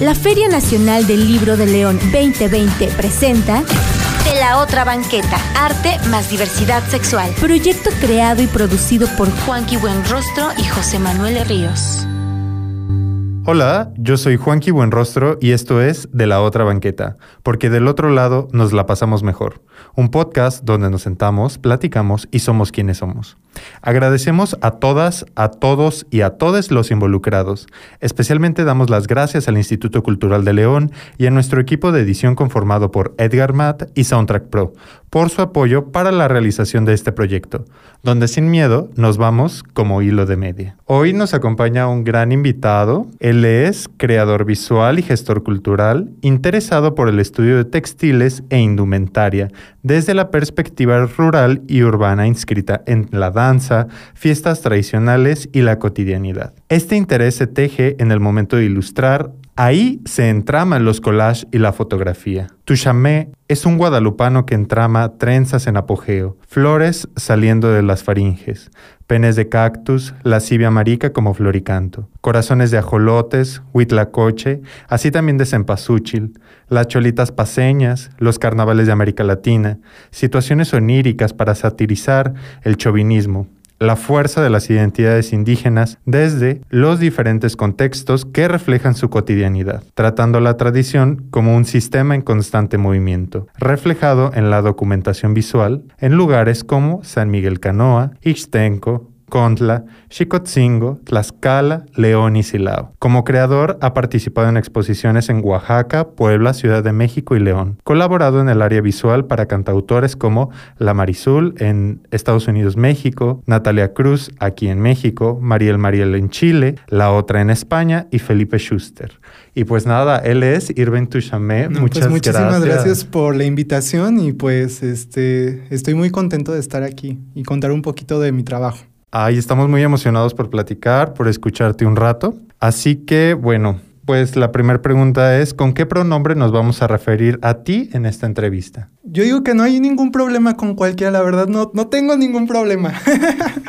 La Feria Nacional del Libro de León 2020 presenta De la otra banqueta, arte más diversidad sexual. Proyecto creado y producido por Juanqui Buenrostro y José Manuel Ríos. Hola, yo soy Juanqui Buenrostro y esto es De la otra banqueta, porque del otro lado nos la pasamos mejor. Un podcast donde nos sentamos, platicamos y somos quienes somos. Agradecemos a todas, a todos y a todos los involucrados. Especialmente damos las gracias al Instituto Cultural de León y a nuestro equipo de edición conformado por Edgar Matt y Soundtrack Pro por su apoyo para la realización de este proyecto, donde sin miedo nos vamos como hilo de media. Hoy nos acompaña un gran invitado. Él es creador visual y gestor cultural, interesado por el estudio de textiles e indumentaria desde la perspectiva rural y urbana inscrita en la danza, fiestas tradicionales y la cotidianidad. Este interés se teje en el momento de ilustrar, ahí se entraman los collages y la fotografía. Tuchamé es un guadalupano que entrama trenzas en apogeo, flores saliendo de las faringes, penes de cactus, lascivia marica como floricanto, corazones de ajolotes, huitlacoche, así también de cempasúchil, las cholitas paseñas, los carnavales de América Latina, situaciones oníricas para satirizar el chauvinismo, la fuerza de las identidades indígenas desde los diferentes contextos que reflejan su cotidianidad, tratando la tradición como un sistema en constante movimiento, reflejado en la documentación visual en lugares como San Miguel Canoa, Ixtenco, Contla, Xicotzingo, Tlaxcala, León y Silao. Como creador ha participado en exposiciones en Oaxaca, Puebla, Ciudad de México y León. Colaborado en el área visual para cantautores como La Marizul en Estados Unidos, México, Natalia Cruz aquí en México, Mariel Mariel en Chile, La Otra en España y Felipe Schuster. Y pues nada, él es Irving Tuchamé. No, Muchas pues muchísimas gracias. gracias por la invitación y pues este estoy muy contento de estar aquí y contar un poquito de mi trabajo. Ay, estamos muy emocionados por platicar, por escucharte un rato. Así que, bueno, pues la primera pregunta es, ¿con qué pronombre nos vamos a referir a ti en esta entrevista? Yo digo que no hay ningún problema con cualquiera, la verdad, no, no tengo ningún problema.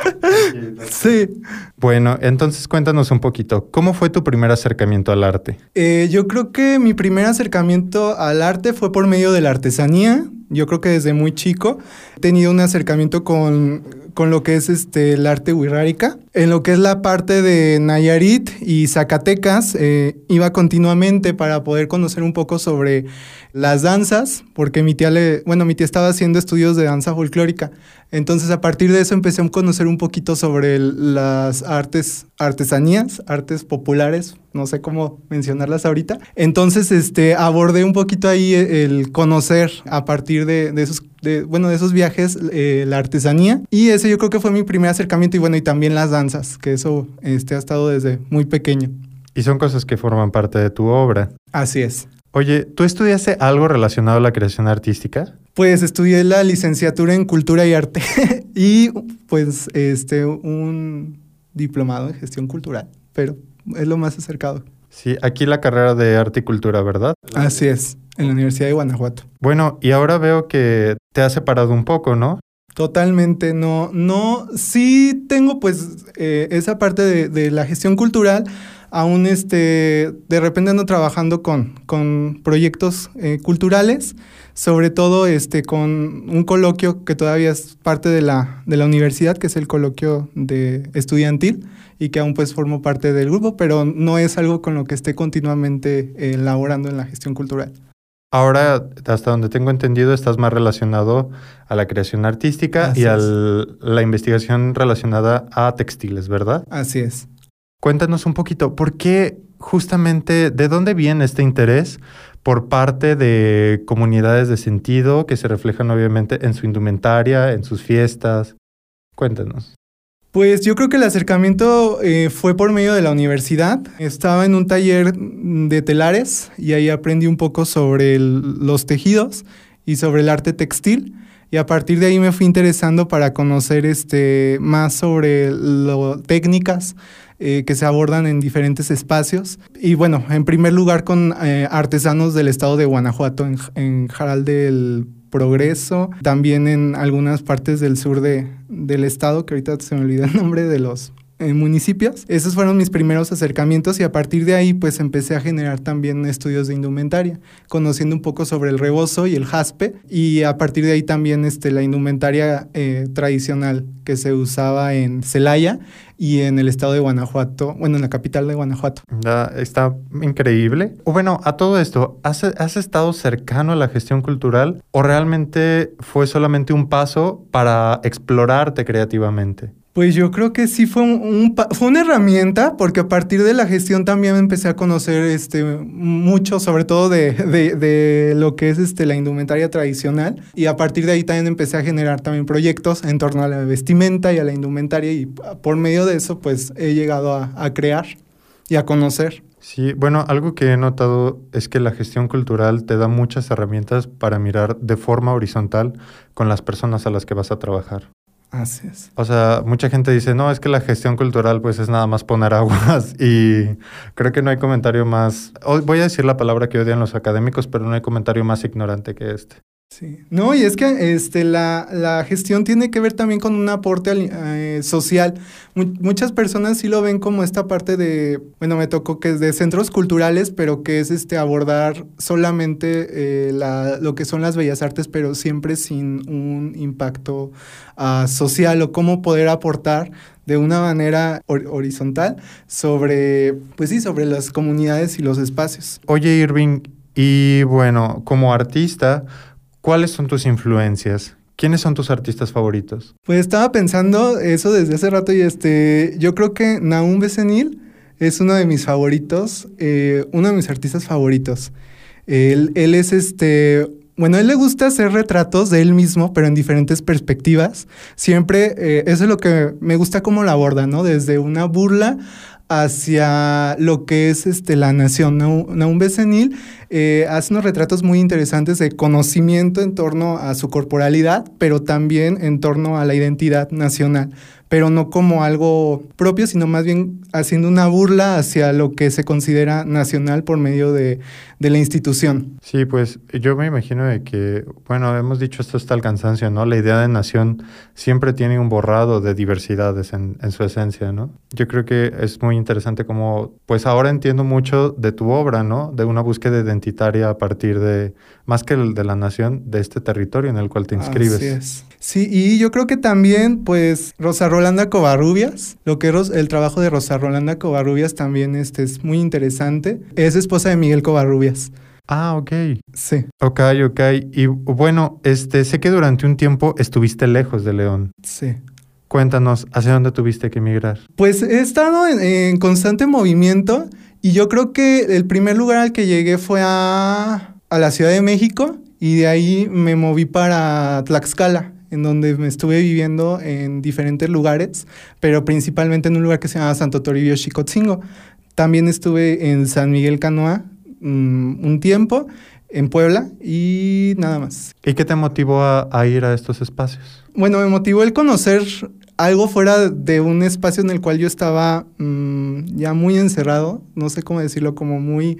sí. Bueno, entonces cuéntanos un poquito, ¿cómo fue tu primer acercamiento al arte? Eh, yo creo que mi primer acercamiento al arte fue por medio de la artesanía. Yo creo que desde muy chico he tenido un acercamiento con, con lo que es este, el arte wixárika. En lo que es la parte de Nayarit y Zacatecas, eh, iba continuamente para poder conocer un poco sobre las danzas, porque mi tía le, bueno, mi tía estaba haciendo estudios de danza folclórica. Entonces, a partir de eso empecé a conocer un poquito sobre las artes, artesanías, artes populares, no sé cómo mencionarlas ahorita. Entonces, este, abordé un poquito ahí el conocer a partir de, de esos, de, bueno, de esos viajes eh, la artesanía. Y ese yo creo que fue mi primer acercamiento y bueno, y también las danzas, que eso este, ha estado desde muy pequeño. Y son cosas que forman parte de tu obra. Así es. Oye, ¿tú estudiaste algo relacionado a la creación artística? Pues estudié la licenciatura en Cultura y Arte y pues este un diplomado en gestión cultural, pero es lo más acercado. Sí, aquí la carrera de arte y cultura, ¿verdad? Así es, en la Universidad de Guanajuato. Bueno, y ahora veo que te has separado un poco, ¿no? Totalmente, no, no, sí tengo pues eh, esa parte de, de, la gestión cultural, aún este, de repente ando trabajando con, con proyectos eh, culturales, sobre todo este, con un coloquio que todavía es parte de la, de la universidad, que es el coloquio de estudiantil, y que aún pues formo parte del grupo, pero no es algo con lo que esté continuamente eh, elaborando en la gestión cultural. Ahora, hasta donde tengo entendido, estás más relacionado a la creación artística Así y a la investigación relacionada a textiles, ¿verdad? Así es. Cuéntanos un poquito, ¿por qué justamente, de dónde viene este interés por parte de comunidades de sentido que se reflejan obviamente en su indumentaria, en sus fiestas? Cuéntanos. Pues yo creo que el acercamiento eh, fue por medio de la universidad. Estaba en un taller de telares y ahí aprendí un poco sobre los tejidos y sobre el arte textil. Y a partir de ahí me fui interesando para conocer este, más sobre lo, técnicas eh, que se abordan en diferentes espacios. Y bueno, en primer lugar con eh, artesanos del estado de Guanajuato, en, en Jaral del Progreso, también en algunas partes del sur de, del estado, que ahorita se me olvida el nombre de los en municipios. Esos fueron mis primeros acercamientos y a partir de ahí pues empecé a generar también estudios de indumentaria, conociendo un poco sobre el rebozo y el jaspe y a partir de ahí también este, la indumentaria eh, tradicional que se usaba en Celaya y en el estado de Guanajuato, bueno, en la capital de Guanajuato. está increíble. O bueno, a todo esto, ¿has, ¿has estado cercano a la gestión cultural o realmente fue solamente un paso para explorarte creativamente? Pues yo creo que sí fue, un, fue una herramienta, porque a partir de la gestión también empecé a conocer este, mucho, sobre todo de, de, lo que es este, la indumentaria tradicional. Y a partir de ahí también empecé a generar también proyectos en torno a la vestimenta y a la indumentaria. Y por medio de eso, pues he llegado a, a crear y a conocer. Sí, bueno, algo que he notado es que la gestión cultural te da muchas herramientas para mirar de forma horizontal con las personas a las que vas a trabajar. Así es. O sea, mucha gente dice, no, es que la gestión cultural pues es nada más poner aguas y creo que no hay comentario más, voy a decir la palabra que odian los académicos, pero no hay comentario más ignorante que este. Sí. No, y es que este, la, la gestión tiene que ver también con un aporte eh, social. muchas personas sí lo ven como esta parte de, bueno, me tocó que es de centros culturales, pero que es este abordar solamente eh, la, lo que son las bellas artes, pero siempre sin un impacto uh, social o cómo poder aportar de una manera horizontal sobre, pues sí, sobre las comunidades y los espacios. Oye, Irving, y bueno, como artista, ¿Cuáles son tus influencias? ¿Quiénes son tus artistas favoritos? Pues estaba pensando eso desde hace rato y este, yo creo que Naum Becenil es uno de mis favoritos, eh, uno de mis artistas favoritos. Él, él es este, bueno, él le gusta hacer retratos de él mismo, pero en diferentes perspectivas. Siempre, eh, eso es lo que me gusta cómo lo aborda, ¿no? Desde una burla hacia lo que es este, la nación. Naum Becenil eh, hace unos retratos muy interesantes de conocimiento en torno a su corporalidad, pero también en torno a la identidad nacional pero no como algo propio, sino más bien haciendo una burla hacia lo que se considera nacional por medio de, la institución. Sí, pues yo me imagino de que, bueno, hemos dicho esto hasta el cansancio, ¿no? La idea de nación siempre tiene un borrado de diversidades en, en su esencia, ¿no? Yo creo que es muy interesante como, pues ahora entiendo mucho de tu obra, ¿no? De una búsqueda identitaria a partir de, más que el de la nación, de este territorio en el cual te inscribes. Así es. Sí, y yo creo que también, pues, Rosa Rolanda Covarrubias, lo que es el trabajo de Rosa Rolanda Covarrubias también este, es muy interesante. Es esposa de Miguel Covarrubias. Ah, ok. Sí. Ok, ok. Y bueno, este, sé que durante un tiempo estuviste lejos de León. Sí. Cuéntanos, ¿hacia dónde tuviste que emigrar? Pues he estado en, en, constante movimiento y yo creo que el primer lugar al que llegué fue a, a la Ciudad de México y de ahí me moví para Tlaxcala en donde me estuve viviendo en diferentes lugares, pero principalmente en un lugar que se llama Santo Toribio Xicotzingo. También estuve en San Miguel Canoa mm, un tiempo, en Puebla y nada más. ¿Y qué te motivó a, ir a estos espacios? Bueno, me motivó el conocer algo fuera de un espacio en el cual yo estaba mm, ya muy encerrado, no sé cómo decirlo, como muy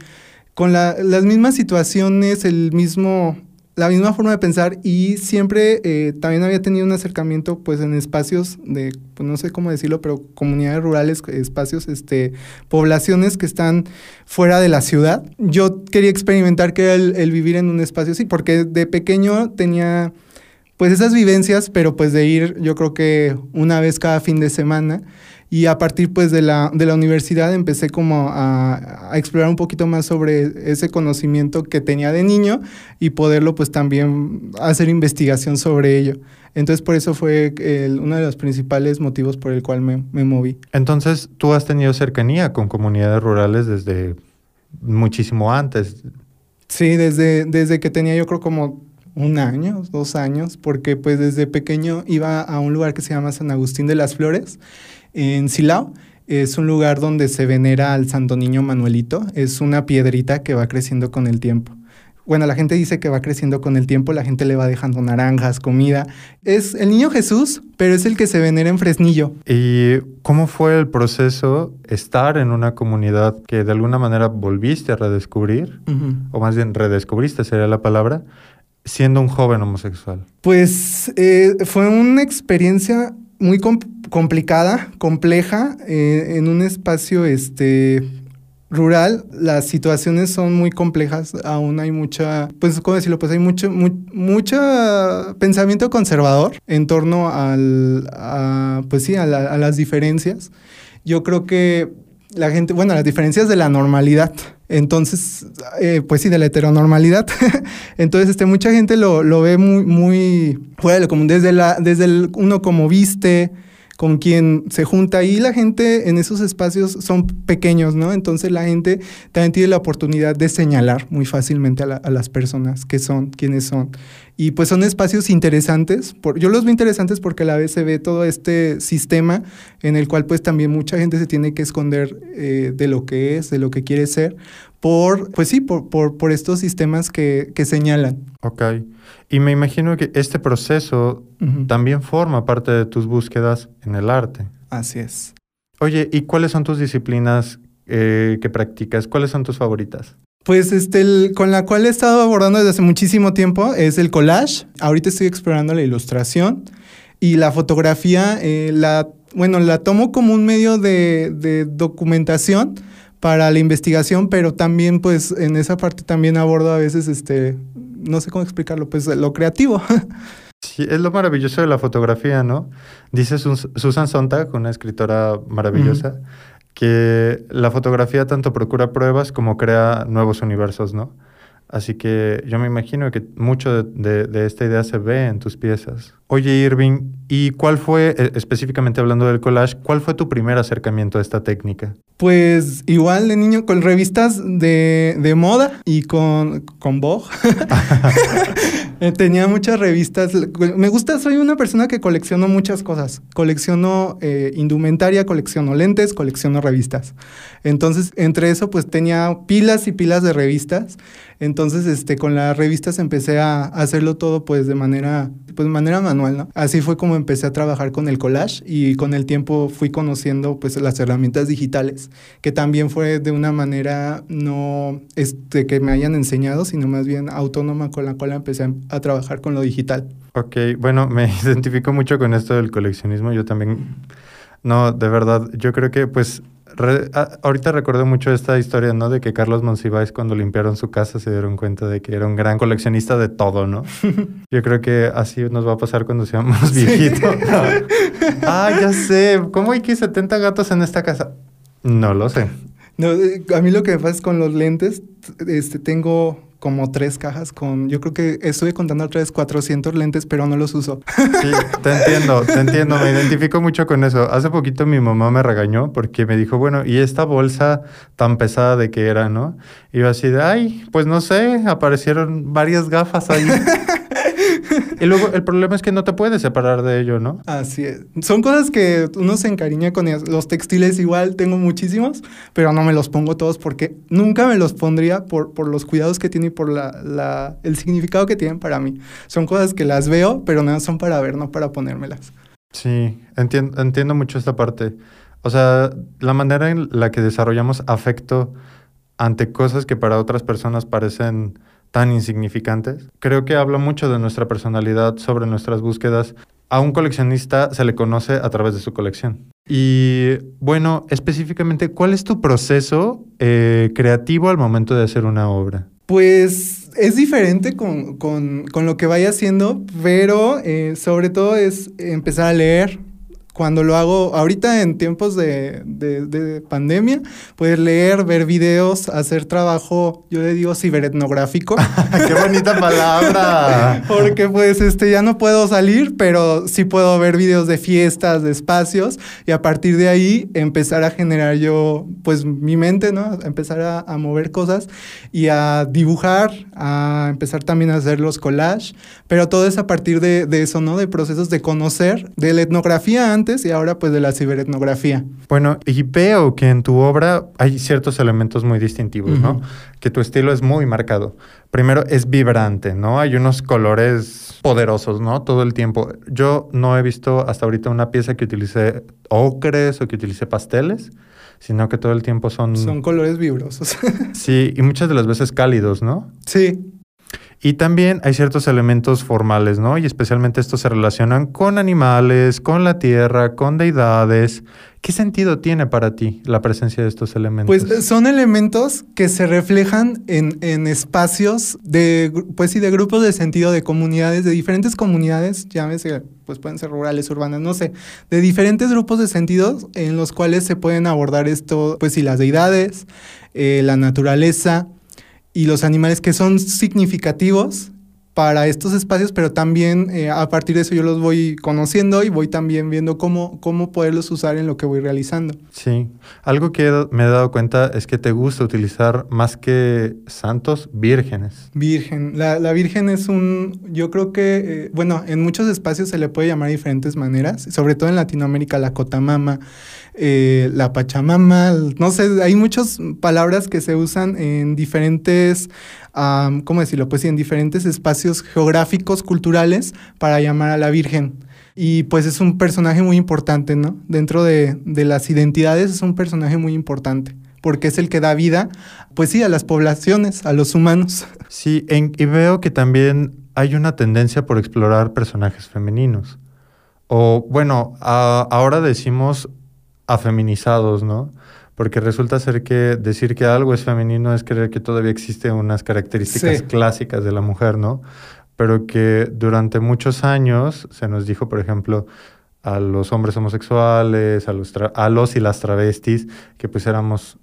con las mismas situaciones, el mismo la misma forma de pensar y siempre eh, también había tenido un acercamiento pues en espacios de, pues no sé cómo decirlo, pero comunidades rurales, espacios, este, poblaciones que están fuera de la ciudad. Yo quería experimentar qué era el, vivir en un espacio así, porque de pequeño tenía pues esas vivencias, pero pues de ir yo creo que una vez cada fin de semana y a partir pues de la, de la universidad empecé como a, explorar un poquito más sobre ese conocimiento que tenía de niño y poderlo pues también hacer investigación sobre ello. Entonces por eso fue uno de los principales motivos por el cual me, me moví. Entonces tú has tenido cercanía con comunidades rurales desde muchísimo antes. Sí, desde, desde que tenía yo creo como un año, dos años, porque pues desde pequeño iba a un lugar que se llama San Agustín de las Flores en Silao. Es un lugar donde se venera al Santo Niño Manuelito. Es una piedrita que va creciendo con el tiempo. Bueno, la gente dice que va creciendo con el tiempo, la gente le va dejando naranjas, comida. Es el niño Jesús, pero es el que se venera en Fresnillo. ¿Y cómo fue el proceso estar en una comunidad que de alguna manera volviste a redescubrir? O más bien redescubriste sería la palabra, siendo un joven homosexual. Pues eh, fue una experiencia muy complicada, compleja, eh, en un espacio este, rural las situaciones son muy complejas, aún hay mucha, pues, ¿cómo decirlo? Pues hay mucho, mucho pensamiento conservador en torno al, a, pues sí, a, las diferencias. Yo creo que la gente, bueno, las diferencias de la normalidad. Entonces, eh, pues sí, de la heteronormalidad. Entonces, este, mucha gente lo, lo ve muy, muy fuera de lo común, desde, la, desde el, uno como viste, con quien se junta y la gente en esos espacios son pequeños, ¿no? Entonces la gente también tiene la oportunidad de señalar muy fácilmente a, las personas que son, quiénes son. Y pues son espacios interesantes, por, yo los veo interesantes porque a la vez se ve todo este sistema en el cual pues también mucha gente se tiene que esconder eh, de lo que es, de lo que quiere ser, por, pues sí, por, por, por estos sistemas que, que señalan. Ok. Y me imagino que este proceso también forma parte de tus búsquedas en el arte. Así es. Oye, ¿y cuáles son tus disciplinas eh, que practicas? ¿Cuáles son tus favoritas? Pues este, con la cual he estado abordando desde hace muchísimo tiempo es el collage. Ahorita estoy explorando la ilustración y la fotografía. Eh, la, bueno, la tomo como un medio de, de documentación para la investigación, pero también pues en esa parte también abordo a veces este no sé cómo explicarlo, pues lo creativo. Sí, es lo maravilloso de la fotografía, ¿no? Dice Susan Sontag, una escritora maravillosa, que la fotografía tanto procura pruebas como crea nuevos universos, ¿no? Así que yo me imagino que mucho de, esta idea se ve en tus piezas. Oye, Irving, ¿y cuál fue, e, específicamente hablando del collage, cuál fue tu primer acercamiento a esta técnica? Pues igual de niño con revistas de, moda y con, con Vogue. Eh, tenía muchas revistas. Me gusta, soy una persona que colecciono muchas cosas. Colecciono eh, indumentaria, colecciono lentes, colecciono revistas. Entonces, entre eso, pues tenía pilas y pilas de revistas. Entonces, este, con las revistas empecé a hacerlo todo pues de manera, pues de manera manual, Así fue como empecé a trabajar con el collage y con el tiempo fui conociendo pues las herramientas digitales, que también fue de una manera no este, que me hayan enseñado, sino más bien autónoma con la cual empecé a, trabajar con lo digital. Ok, bueno, me identifico mucho con esto del coleccionismo, yo también... No, de verdad, yo creo que pues ahorita recuerdo mucho esta historia, ¿no? De que Carlos Monsiváis cuando limpiaron su casa se dieron cuenta de que era un gran coleccionista de todo, ¿no? Yo creo que así nos va a pasar cuando seamos viejitos. ah, ya sé. ¿Cómo hay que 70 gatos en esta casa? No lo sé. No, eh, a mí lo que me pasa es con los lentes, este, tengo como tres cajas con, yo creo que estuve contando otra vez 400 lentes, pero no los uso. Sí, te entiendo, te entiendo, me identifico mucho con eso. Hace poquito mi mamá me regañó porque me dijo, bueno, ¿y esta bolsa tan pesada de qué era, no? Y yo así de, ay, pues no sé, aparecieron varias gafas ahí. y luego el problema es que no te puedes separar de ello, ¿no? Así es. Son cosas que uno se encariña con ellas. Los textiles igual tengo muchísimos, pero no me los pongo todos porque nunca me los pondría por, por los cuidados que tiene y por la, el significado que tienen para mí. Son cosas que las veo, pero no son para ver, no para ponérmelas. Sí, entiendo, entiendo mucho esta parte. O sea, la manera en la que desarrollamos afecto ante cosas que para otras personas parecen tan insignificantes. Creo que habla mucho de nuestra personalidad sobre nuestras búsquedas. A un coleccionista se le conoce a través de su colección. Y bueno, específicamente, ¿cuál es tu proceso eh, creativo al momento de hacer una obra? Pues es diferente con, lo que vaya haciendo, pero eh, sobre todo es empezar a leer, cuando lo hago ahorita en tiempos de, de, pandemia, puedes leer, ver videos, hacer trabajo, yo le digo ciberetnográfico. ¡Qué bonita palabra! Porque pues este ya no puedo salir, pero sí puedo ver videos de fiestas, de espacios, y a partir de ahí empezar a generar yo, pues mi mente, ¿no? Empezar a, a mover cosas y a dibujar, a empezar también a hacer los collages, pero todo es a partir de, de eso, ¿no? De procesos de conocer, de la etnografía y ahora pues de la ciberetnografía. Bueno, y veo que en tu obra hay ciertos elementos muy distintivos, ¿no? Que tu estilo es muy marcado. Primero es vibrante, ¿no? Hay unos colores poderosos, ¿no? Todo el tiempo. Yo no he visto hasta ahorita una pieza que utilice ocres o que utilice pasteles, sino que todo el tiempo son... Son colores vibrosos. sí, y muchas de las veces cálidos, ¿no? Sí. Y también hay ciertos elementos formales, ¿no? Y especialmente estos se relacionan con animales, con la tierra, con deidades. ¿Qué sentido tiene para ti la presencia de estos elementos? Pues eh, son elementos que se reflejan en, en espacios de, pues sí, de grupos de sentido, de comunidades, de diferentes comunidades, llámese, pues pueden ser rurales, urbanas, no sé, de diferentes grupos de sentidos en los cuales se pueden abordar esto, pues sí, las deidades, eh, la naturaleza, y los animales que son significativos para estos espacios, pero también eh, a partir de eso yo los voy conociendo y voy también viendo cómo, cómo poderlos usar en lo que voy realizando. Sí, algo que me he dado cuenta es que te gusta utilizar más que santos, vírgenes. Virgen, la, la virgen es un, yo creo que, eh, bueno, en muchos espacios se le puede llamar de diferentes maneras, sobre todo en Latinoamérica, la cotamama, eh, la Pachamama, no sé, hay muchas palabras que se usan en diferentes, ¿cómo decirlo? Pues en diferentes espacios geográficos, culturales, para llamar a la Virgen. Y pues es un personaje muy importante, ¿no? Dentro de, las identidades es un personaje muy importante porque es el que da vida, pues sí, a las poblaciones, a los humanos. Sí, y veo que también hay una tendencia por explorar personajes femeninos. O bueno, ahora decimos afeminizados, ¿no? Porque resulta ser que decir que algo es femenino es creer que todavía existen unas características clásicas de la mujer, ¿no? Pero que durante muchos años se nos dijo, por ejemplo, a los hombres homosexuales, a los, a los y las travestis, que pues éramos,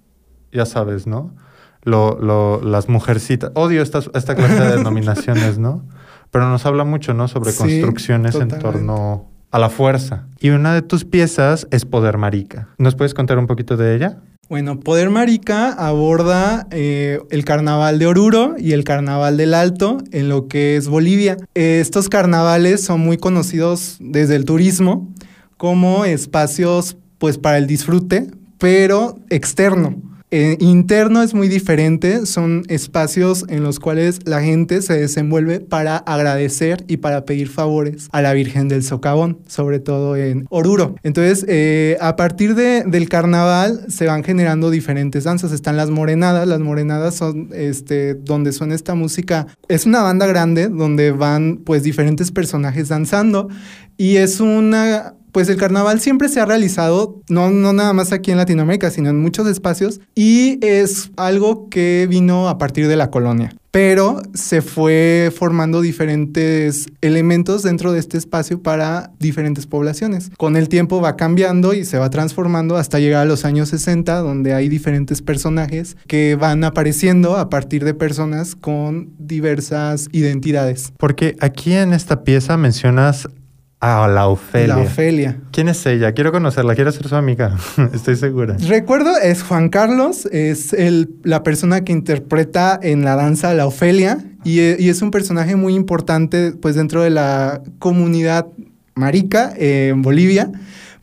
ya sabes, ¿no? Lo, lo, las mujercitas. Odio esta, esta clase de denominaciones, ¿no? Pero nos habla mucho, ¿no? Sobre construcciones en torno a la fuerza. Y una de tus piezas es Poder Marica. ¿Nos puedes contar un poquito de ella? Bueno, Poder Marica aborda eh, el carnaval de Oruro y el carnaval del Alto en lo que es Bolivia. estos carnavales son muy conocidos desde el turismo como espacios pues para el disfrute, pero externo. Eh, interno es muy diferente, son espacios en los cuales la gente se desenvuelve para agradecer y para pedir favores a la Virgen del Socavón, sobre todo en Oruro. Entonces, eh, a partir de, del carnaval se van generando diferentes danzas. Están las morenadas, las morenadas son este, donde suena esta música. Es una banda grande donde van pues diferentes personajes danzando y es una pues el carnaval siempre se ha realizado, no, no nada más aquí en Latinoamérica, sino en muchos espacios, y es algo que vino a partir de la colonia. Pero se fue formando diferentes elementos dentro de este espacio para diferentes poblaciones. Con el tiempo va cambiando y se va transformando hasta llegar a los años 60, donde hay diferentes personajes que van apareciendo a partir de personas con diversas identidades. Porque aquí en esta pieza mencionas a la Ofelia. La Ofelia. ¿Quién es ella? Quiero conocerla, quiero ser su amiga, estoy segura. Recuerdo, es Juan Carlos, es el, la persona que interpreta en la danza la Ofelia y, y, es un personaje muy importante pues dentro de la comunidad marica en Bolivia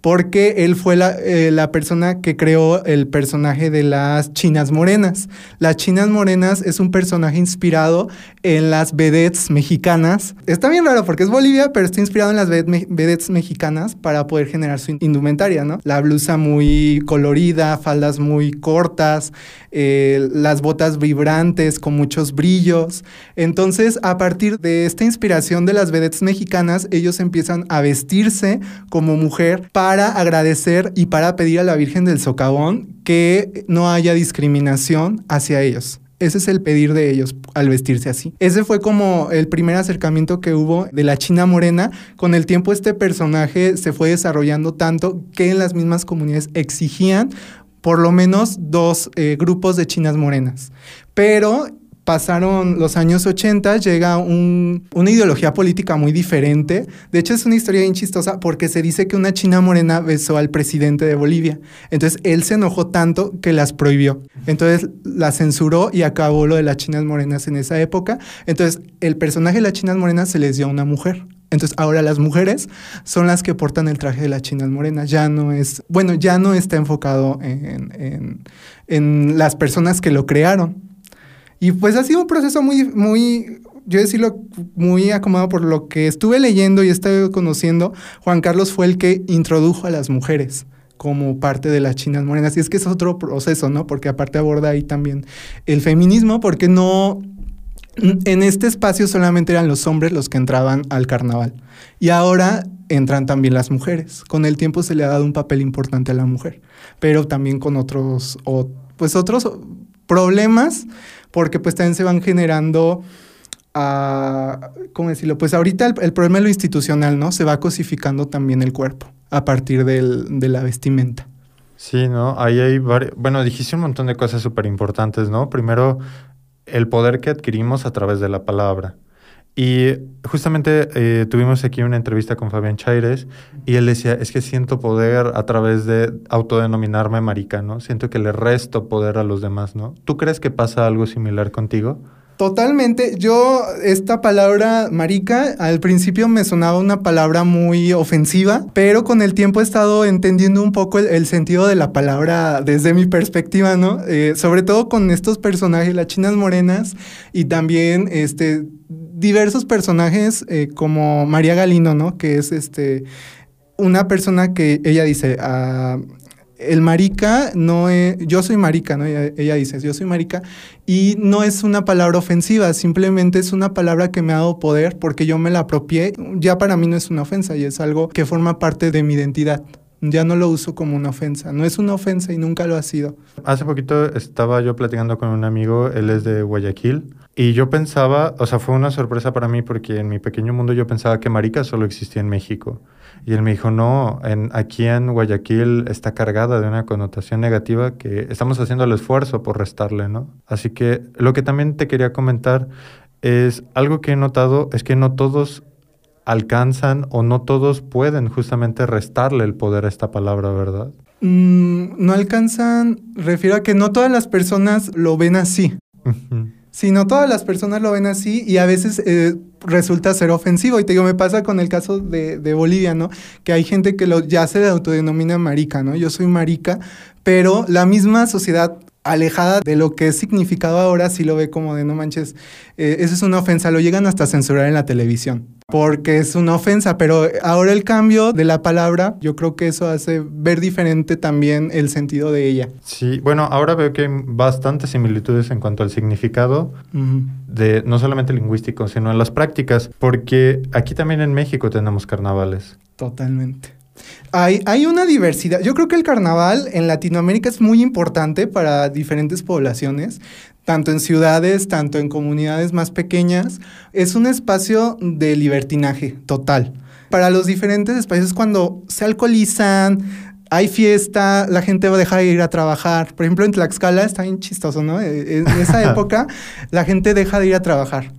porque él fue eh, la, persona que creó el personaje de las chinas morenas. Las chinas morenas es un personaje inspirado en las vedettes mexicanas. Está bien raro porque es Bolivia, pero está inspirado en las vedettes mexicanas para poder generar su indumentaria, ¿no? La blusa muy colorida, faldas muy cortas, eh, las botas vibrantes con muchos brillos. Entonces, a partir de esta inspiración de las vedettes mexicanas, ellos empiezan a vestirse como mujer para agradecer y para pedir a la Virgen del Socavón que no haya discriminación hacia ellos. Ese es el pedir de ellos al vestirse así. Ese fue como el primer acercamiento que hubo de la China morena. Con el tiempo este personaje se fue desarrollando tanto que en las mismas comunidades exigían por lo menos dos eh, grupos de chinas morenas. Pero pasaron los años 80, llega una ideología política muy diferente. De hecho, es una historia bien chistosa porque se dice que una china morena besó al presidente de Bolivia. Entonces, él se enojó tanto que las prohibió. Entonces, las censuró y acabó lo de las chinas morenas en esa época. Entonces, el personaje de las chinas morenas se les dio a una mujer. Entonces ahora las mujeres son las que portan el traje de las chinas morenas. Ya no es, bueno, ya no está enfocado en, en las personas que lo crearon. Y pues ha sido un proceso muy, muy, yo decirlo, muy acomodado por lo que estuve leyendo y estuve conociendo. Juan Carlos fue el que introdujo a las mujeres como parte de las chinas morenas. Y es que es otro proceso, ¿no? Porque aparte aborda ahí también el feminismo, porque no, En este espacio solamente eran los hombres los que entraban al carnaval. Y ahora entran también las mujeres. Con el tiempo se le ha dado un papel importante a la mujer, pero también con otros, o, pues otros problemas, porque pues también se van generando, uh, ¿cómo decirlo? Pues ahorita el, problema es lo institucional, ¿no? Se va cosificando también el cuerpo a partir del, de la vestimenta. Sí, ¿no? Ahí hay varios, bueno, dijiste un montón de cosas súper importantes, ¿no? Primero, el poder que adquirimos a través de la palabra. Y justamente eh, tuvimos aquí una entrevista con Fabián Chaires y él decía, es que siento poder a través de autodenominarme marica, ¿no? Siento que le resto poder a los demás, ¿no? ¿Tú crees que pasa algo similar contigo? Totalmente. Yo, esta palabra marica, al principio me sonaba una palabra muy ofensiva, pero con el tiempo he estado entendiendo un poco el, sentido de la palabra desde mi perspectiva, ¿no? Eh, sobre todo con estos personajes, las chinas morenas y también este diversos personajes eh, como María Galino, ¿no? Que es este una persona que ella dice, ah, el marica no es, yo soy marica, ¿no? Ella, dice, yo soy marica, y no es una palabra ofensiva, simplemente es una palabra que me ha dado poder porque yo me la apropié, ya para mí no es una ofensa y es algo que forma parte de mi identidad. Ya no lo uso como una ofensa, no es una ofensa y nunca lo ha sido. Hace poquito estaba yo platicando con un amigo, él es de Guayaquil, y yo pensaba, o sea, fue una sorpresa para mí porque en mi pequeño mundo yo pensaba que marica solo existía en México. Y él me dijo, no, en, aquí en Guayaquil está cargada de una connotación negativa que estamos haciendo el esfuerzo por restarle, ¿no? Así que lo que también te quería comentar es algo que he notado es que no todos alcanzan o no todos pueden justamente restarle el poder a esta palabra, ¿verdad? Mm, no alcanzan, refiero a que no todas las personas lo ven así. Si no todas las personas lo ven así y a veces eh, resulta ser ofensivo. Y te digo, me pasa con el caso de, Bolivia, ¿no? Que hay gente que lo, ya se autodenomina marica, ¿no? Yo soy marica, pero la misma sociedad alejada de lo que es significado ahora sí lo ve como de no manches, eh, eso es una ofensa, lo llegan hasta censurar en la televisión porque es una ofensa, pero ahora el cambio de la palabra, yo creo que eso hace ver diferente también el sentido de ella. Sí, bueno, ahora veo que hay bastantes similitudes en cuanto al significado de no solamente lingüístico, sino en las prácticas, porque aquí también en México tenemos carnavales. Totalmente. Hay, hay, una diversidad. Yo creo que el carnaval en Latinoamérica es muy importante para diferentes poblaciones tanto en ciudades, tanto en comunidades más pequeñas, es un espacio de libertinaje total. Para los diferentes espacios, cuando se alcoholizan, hay fiesta, la gente va a dejar de ir a trabajar. Por ejemplo, en Tlaxcala está bien chistoso, ¿no? E, en esa época, la gente deja de ir a trabajar.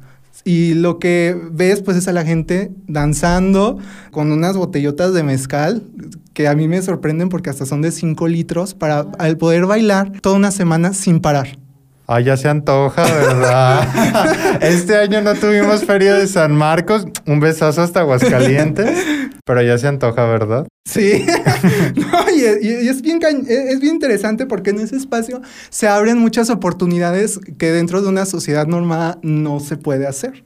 Y lo que ves, pues, es a la gente danzando con unas botellotas de mezcal que a mí me sorprenden porque hasta son de 5 litros para poder bailar toda una semana sin parar. Ah, ya se antoja, ¿verdad? este año no tuvimos feria de San Marcos. Un besazo hasta Aguascalientes. Pero ya se antoja, ¿verdad? Sí. y, es, bien, es bien interesante porque en ese espacio se abren muchas oportunidades que dentro de una sociedad normal no se puede hacer.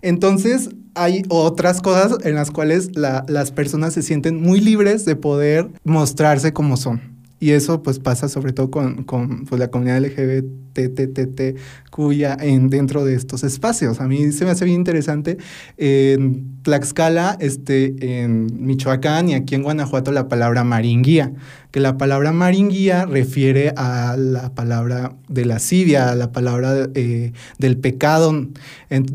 Entonces, hay otras cosas en las cuales las personas se sienten muy libres de poder mostrarse como son. Y eso pues pasa sobre todo con, con pues, la comunidad LGBTTT cuya en, dentro de estos espacios. A mí se me hace bien interesante en Tlaxcala, este, en Michoacán y aquí en Guanajuato la palabra maringuía, que la palabra maringuía refiere a la palabra de lascivia, a la palabra eh, del pecado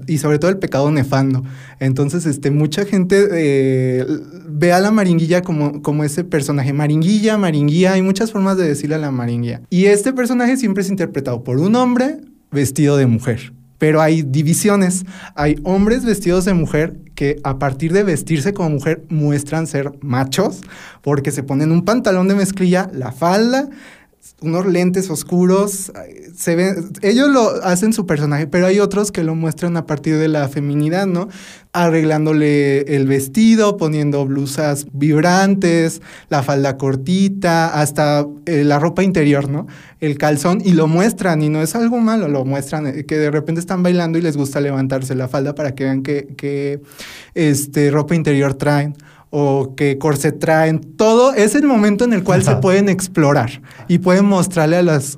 y sobre todo el pecado nefando. Entonces, este, mucha gente eh, ve a la maringuilla como, como ese personaje. Maringuilla, maringuía, hay muchas formas de decirle a la maringuilla. Y este personaje siempre es interpretado por un hombre vestido de mujer. Pero hay divisiones. Hay hombres vestidos de mujer que a partir de vestirse como mujer muestran ser machos porque se ponen un pantalón de mezclilla, la falda, unos lentes oscuros. Se ven, ellos lo hacen su personaje, pero hay otros que lo muestran a partir de la feminidad, ¿no? arreglándole el vestido, poniendo blusas vibrantes, la falda cortita, hasta eh, la ropa interior, ¿no? El calzón y lo muestran y no es algo malo, lo muestran, eh, que de repente están bailando y les gusta levantarse la falda para que vean que, este, ropa interior traen o que corset traen. Todo es el momento en el cual se pueden explorar y pueden mostrarle a las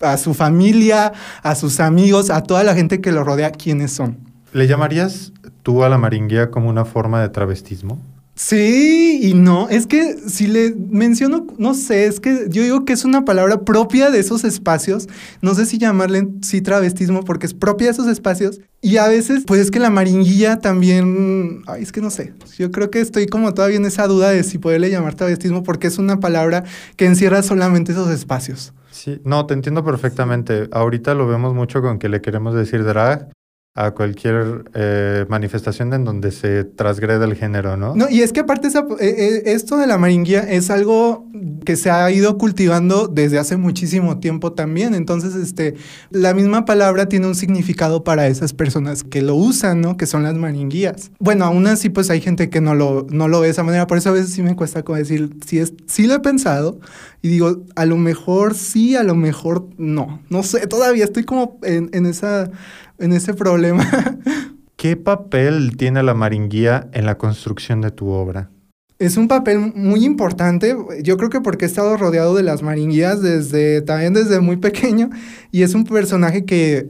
a su familia, a sus amigos, a toda la gente que lo rodea, quiénes son. ¿Le llamarías tú a la maringuía como una forma de travestismo? Sí y no. Es que si le menciono, no sé, es que yo digo que es una palabra propia de esos espacios. No sé si llamarle sí travestismo porque es propia de esos espacios. Y a veces, pues es que la maringuilla también, ay, es que no sé. Yo creo que estoy como todavía en esa duda de si poderle llamar travestismo porque es una palabra que encierra solamente esos espacios. Sí, no, te entiendo perfectamente. Ahorita lo vemos mucho con que le queremos decir drag a cualquier eh, manifestación en donde se transgrede el género, ¿no? No, y es que aparte esa, eh, eh, esto de la maringuía es algo que se ha ido cultivando desde hace muchísimo tiempo también. Entonces, este, la misma palabra tiene un significado para esas personas que lo usan, ¿no? Que son las maringuías. Bueno, aún así, pues hay gente que no lo, no lo ve de esa manera. Por eso a veces sí me cuesta como decir, sí, es, sí lo he pensado y digo, a lo mejor sí, a lo mejor no. No sé, todavía estoy como en, en esa en ese problema. ¿Qué papel tiene la maringuía en la construcción de tu obra? Es un papel muy importante, yo creo que porque he estado rodeado de las maringuías desde, también desde muy pequeño, y es un personaje que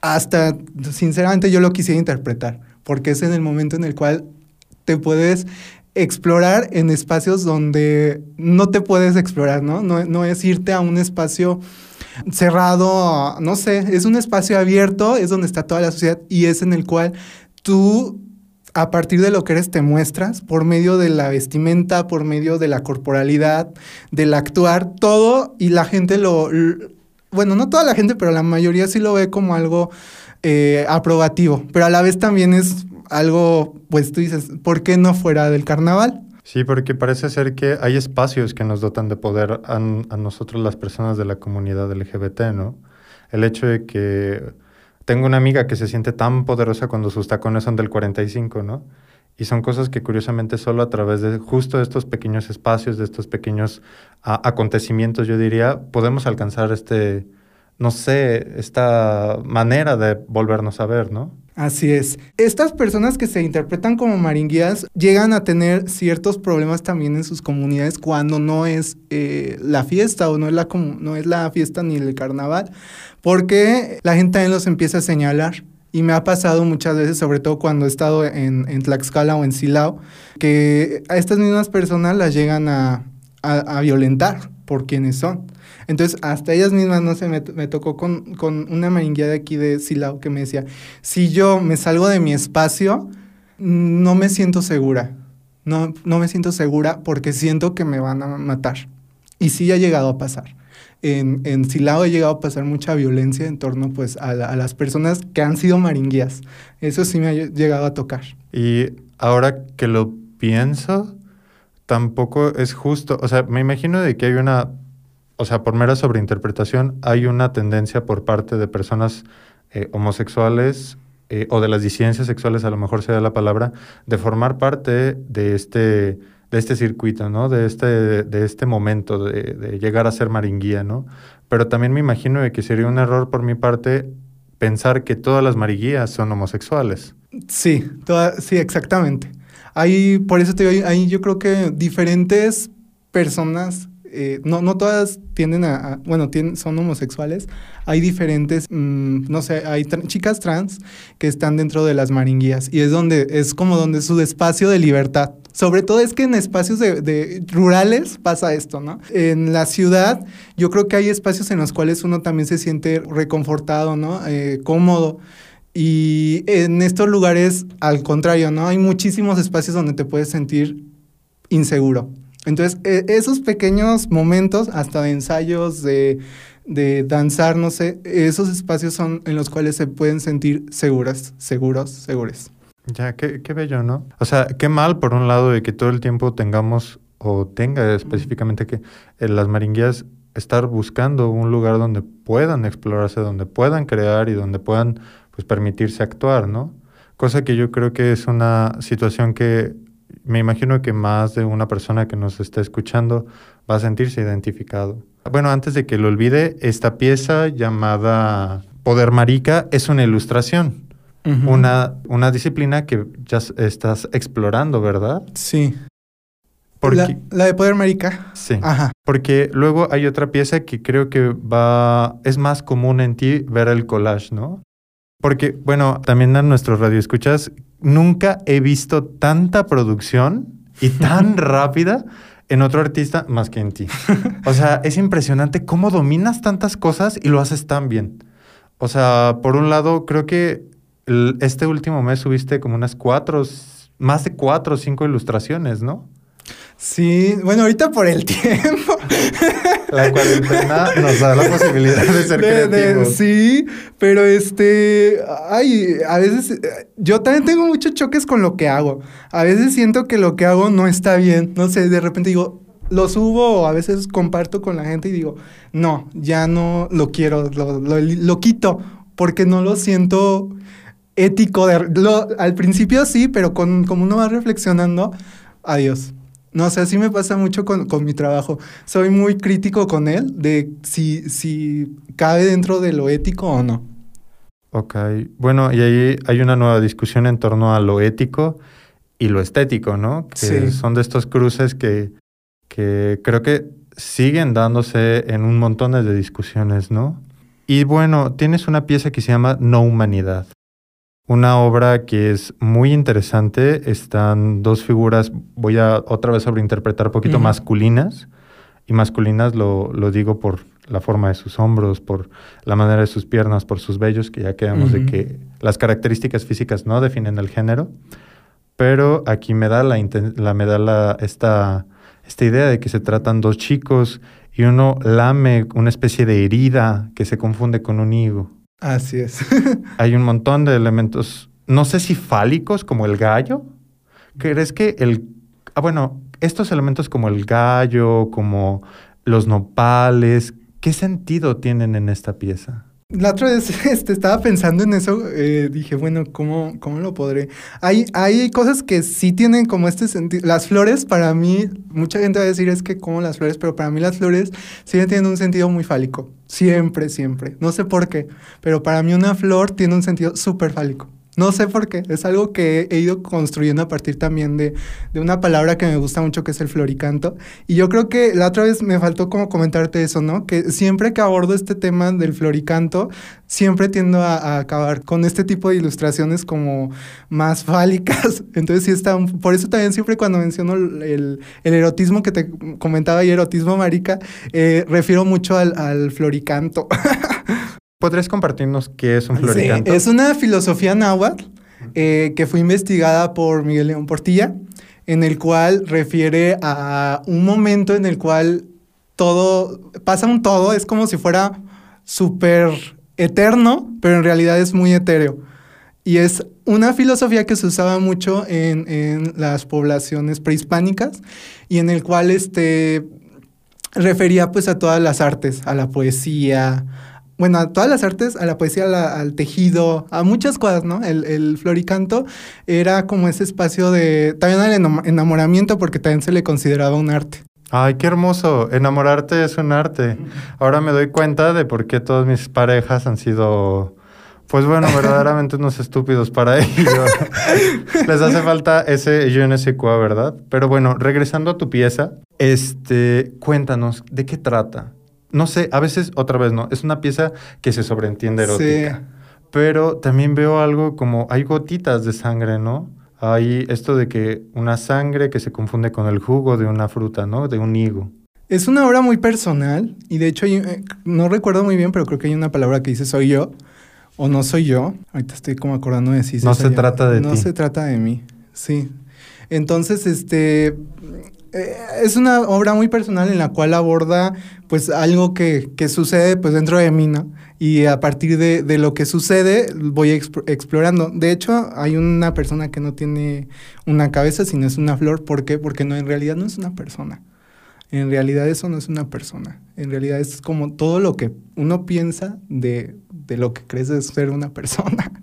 hasta, sinceramente, yo lo quisiera interpretar, porque es en el momento en el cual te puedes explorar en espacios donde no te puedes explorar, ¿no? No, no es irte a un espacio cerrado, no sé, es un espacio abierto, es donde está toda la sociedad y es en el cual tú a partir de lo que eres te muestras por medio de la vestimenta, por medio de la corporalidad, del actuar, todo y la gente lo, bueno, no toda la gente, pero la mayoría sí lo ve como algo eh, aprobativo, pero a la vez también es algo, pues tú dices, ¿por qué no fuera del carnaval? Sí, porque parece ser que hay espacios que nos dotan de poder a, nosotros las personas de la comunidad LGBT, ¿no? El hecho de que tengo una amiga que se siente tan poderosa cuando sus tacones son del 45, ¿no? Y son cosas que curiosamente solo a través de justo estos pequeños espacios, de estos pequeños acontecimientos, yo diría, podemos alcanzar este, no sé, esta manera de volvernos a ver, ¿no? Así es. Estas personas que se interpretan como maringuías llegan a tener ciertos problemas también en sus comunidades cuando no es eh, la fiesta o no es la, no es la fiesta ni el carnaval, porque la gente también los empieza a señalar. Y me ha pasado muchas veces, sobre todo cuando he estado en, en Tlaxcala o en Silao, que a estas mismas personas las llegan a, a violentar por quienes son. Entonces, hasta ellas mismas, no sé, me, tocó con, una maringuía de aquí de Silao que me decía, si yo me salgo de mi espacio, no me siento segura. No, no me siento segura porque siento que me van a matar. Y sí ha llegado a pasar. En, en Silao ha llegado a pasar mucha violencia en torno pues, a, a las personas que han sido maringuías. Eso sí me ha llegado a tocar. Y ahora que lo pienso, tampoco es justo. O sea, me imagino de que hay una o sea, por mera sobreinterpretación, hay una tendencia por parte de personas eh, homosexuales eh, o de las disidencias sexuales, a lo mejor sea la palabra, de formar parte de este, de este circuito, ¿no? De este, de este momento, de, llegar a ser maringuía, ¿no? Pero también me imagino que sería un error por mi parte pensar que todas las maringuías son homosexuales. Sí, sí, exactamente. Hay, por eso te digo, hay yo creo que diferentes personas eh, no, no todas tienden a, bueno, tienen, son homosexuales. Hay diferentes, mm, no sé, hay chicas trans que están dentro de las maringuías y es donde, es como donde su espacio de libertad. Sobre todo es que en espacios de, rurales pasa esto, ¿no? En la ciudad yo creo que hay espacios en los cuales uno también se siente reconfortado, ¿no? Eh, cómodo. Y en estos lugares, al contrario, ¿no? Hay muchísimos espacios donde te puedes sentir inseguro. Entonces, e, esos pequeños momentos, hasta de ensayos, de, danzar, no sé, esos espacios son en los cuales se pueden sentir seguras, seguros, segures. Ya, qué, qué bello, ¿no? O sea, qué mal, por un lado, de que todo el tiempo tengamos, o tenga específicamente que en las maringuías estar buscando un lugar donde puedan explorarse, donde puedan crear y donde puedan pues permitirse actuar, ¿no? Cosa que yo creo que es una situación que me imagino que más de una persona que nos está escuchando va a sentirse identificado. Bueno, antes de que lo olvide, esta pieza llamada Poder Marica es una ilustración, una, una disciplina que ya estás explorando, ¿verdad? Sí. Porque, la, la de Poder Marica. sí. Ajá. Porque luego hay otra pieza que creo que va, es más común en ti ver el collage, ¿no? Porque, bueno, también a nuestros radioescuchas, nunca he visto tanta producción y tan rápida en otro artista más que en ti. O sea, es impresionante cómo dominas tantas cosas y lo haces tan bien. O sea, por un lado, creo que el- este último mes subiste como unas cuatro, más de cuatro o cinco ilustraciones, ¿no? Sí, bueno, ahorita por el tiempo. La cuarentena nos da la posibilidad de ser De- de- creativos. sí, pero este, ay, a veces eh, yo también tengo muchos choques con lo que hago. A veces siento que lo que hago no está bien. No sé, de repente digo, lo subo o a veces comparto con la gente y digo, no, ya no lo quiero, lo, lo- lo quito porque no lo siento ético. De, lo- al principio sí, pero con, como uno va reflexionando, adiós. No sé, así me pasa mucho con, con mi trabajo. Soy muy crítico con él de si, si cabe dentro de lo ético o no. Ok, bueno, y ahí hay una nueva discusión en torno a lo ético y lo estético, ¿no? Que Sí. son de estos cruces que, que creo que siguen dándose en un montón de discusiones, ¿no? Y bueno, tienes una pieza que se llama No Humanidad. Una obra que es muy interesante. Están dos figuras, voy a otra vez sobreinterpretar un poquito Ujú. masculinas. Y masculinas lo, lo digo por la forma de sus hombros, por la manera de sus piernas, por sus vellos, que ya quedamos de que las características físicas no definen el género. Pero aquí me da, la- me da la, esta, esta idea de que se tratan dos chicos y uno lame una especie de herida que se confunde con un higo. Así es. Hay un montón de elementos, no sé si fálicos como el gallo. ¿Crees que el... Ah, bueno, estos elementos como el gallo, como los nopales, ¿qué sentido tienen en esta pieza? La otra vez este, estaba pensando en eso, eh, dije, bueno, ¿cómo, ¿cómo lo podré? Hay, hay cosas que sí tienen como este sentido. Las flores, para mí, mucha gente va a decir es que como las flores, pero para mí las flores sí tienen un sentido muy fálico. Siempre, siempre. No sé por qué, pero para mí una flor tiene un sentido súper fálico. No sé por qué, es algo que he ido construyendo a partir también de, de una palabra que me gusta mucho que es el floricanto. Y yo creo que la otra vez me faltó como comentarte eso, ¿no? Que siempre que abordo este tema del floricanto, siempre tiendo a, acabar con este tipo de ilustraciones como más fálicas. Entonces sí está, por eso también siempre cuando menciono el, el- erotismo que te comentaba ayer, erotismo marica, eh, refiero mucho al, al floricanto. ¿Podrías compartirnos qué es un Sí, floricanto? es una filosofía náhuatl eh, que fue investigada por Miguel León Portilla, en el cual refiere a un momento en el cual todo, pasa un todo, es como si fuera súper eterno, pero en realidad es muy etéreo. Y es una filosofía que se usaba mucho en, en las poblaciones prehispánicas y en el cual este, refería pues a todas las artes, a la poesía, bueno, a todas las artes, a la poesía, a la- al tejido, a muchas cosas, ¿no? El, el floricanto era como ese espacio de, también al enamo- enamoramiento porque también se le consideraba un arte. Ay, qué hermoso. Enamorarte es un arte. Ahora me doy cuenta de por qué todas mis parejas han sido, pues bueno, verdaderamente unos estúpidos para ello. Les hace falta ese ne sais quoi, ¿verdad? Pero bueno, regresando a tu pieza, este, cuéntanos, ¿de qué trata? No sé, a veces, otra vez no, es una pieza que se sobreentiende erótica. Sí. Pero también veo algo como, hay gotitas de sangre, ¿no? Hay esto de que una sangre que se confunde con el jugo de una fruta, ¿no? De un higo. Es una obra muy personal y de hecho eh, no recuerdo muy bien, pero creo que hay una palabra que dice soy yo o no soy yo. Ahorita estoy como acordando de si No se yo. trata de No ti. se trata de mí, sí. Entonces, este eh, es una obra muy personal en la cual aborda pues algo que, que sucede pues dentro de mí, ¿no? Y a partir de, de lo que sucede voy exp- explorando. De hecho, hay una persona que no tiene una cabeza, sino es una flor. ¿Por qué? Porque no, en realidad no es una persona. En realidad eso no es una persona. En realidad es como todo lo que uno piensa de, de lo que crees es ser una persona.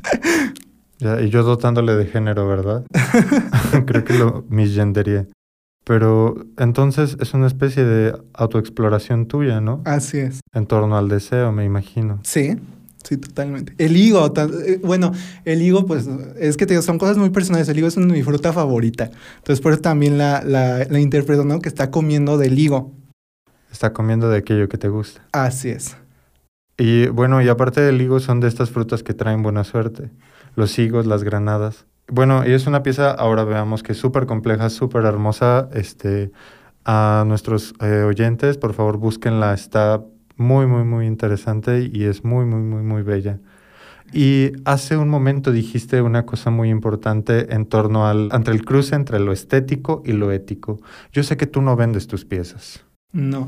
Ya, y yo dotándole de género, ¿verdad? Creo que lo misgenderié. Pero entonces es una especie de autoexploración tuya, ¿no? Así es. En torno al deseo, me imagino. Sí, Sí, totalmente. El higo, eh, bueno, el higo, pues es que te digo, son cosas muy personales. El higo es mi fruta favorita. Entonces, por eso también la, la, la interpreto, ¿no? Que está comiendo del higo. Está comiendo de aquello que te gusta. Así es. Y bueno, y aparte del higo, son de estas frutas que traen buena suerte. Los higos, las granadas. Bueno, y es una pieza, ahora veamos que es súper compleja, súper hermosa. Este, a nuestros eh, oyentes, por favor, búsquenla. Está muy, muy, muy interesante y es muy, muy, muy, muy bella. Y hace un momento dijiste una cosa muy importante en torno al entre el cruce entre lo estético y lo ético. Yo sé que tú no vendes tus piezas. No.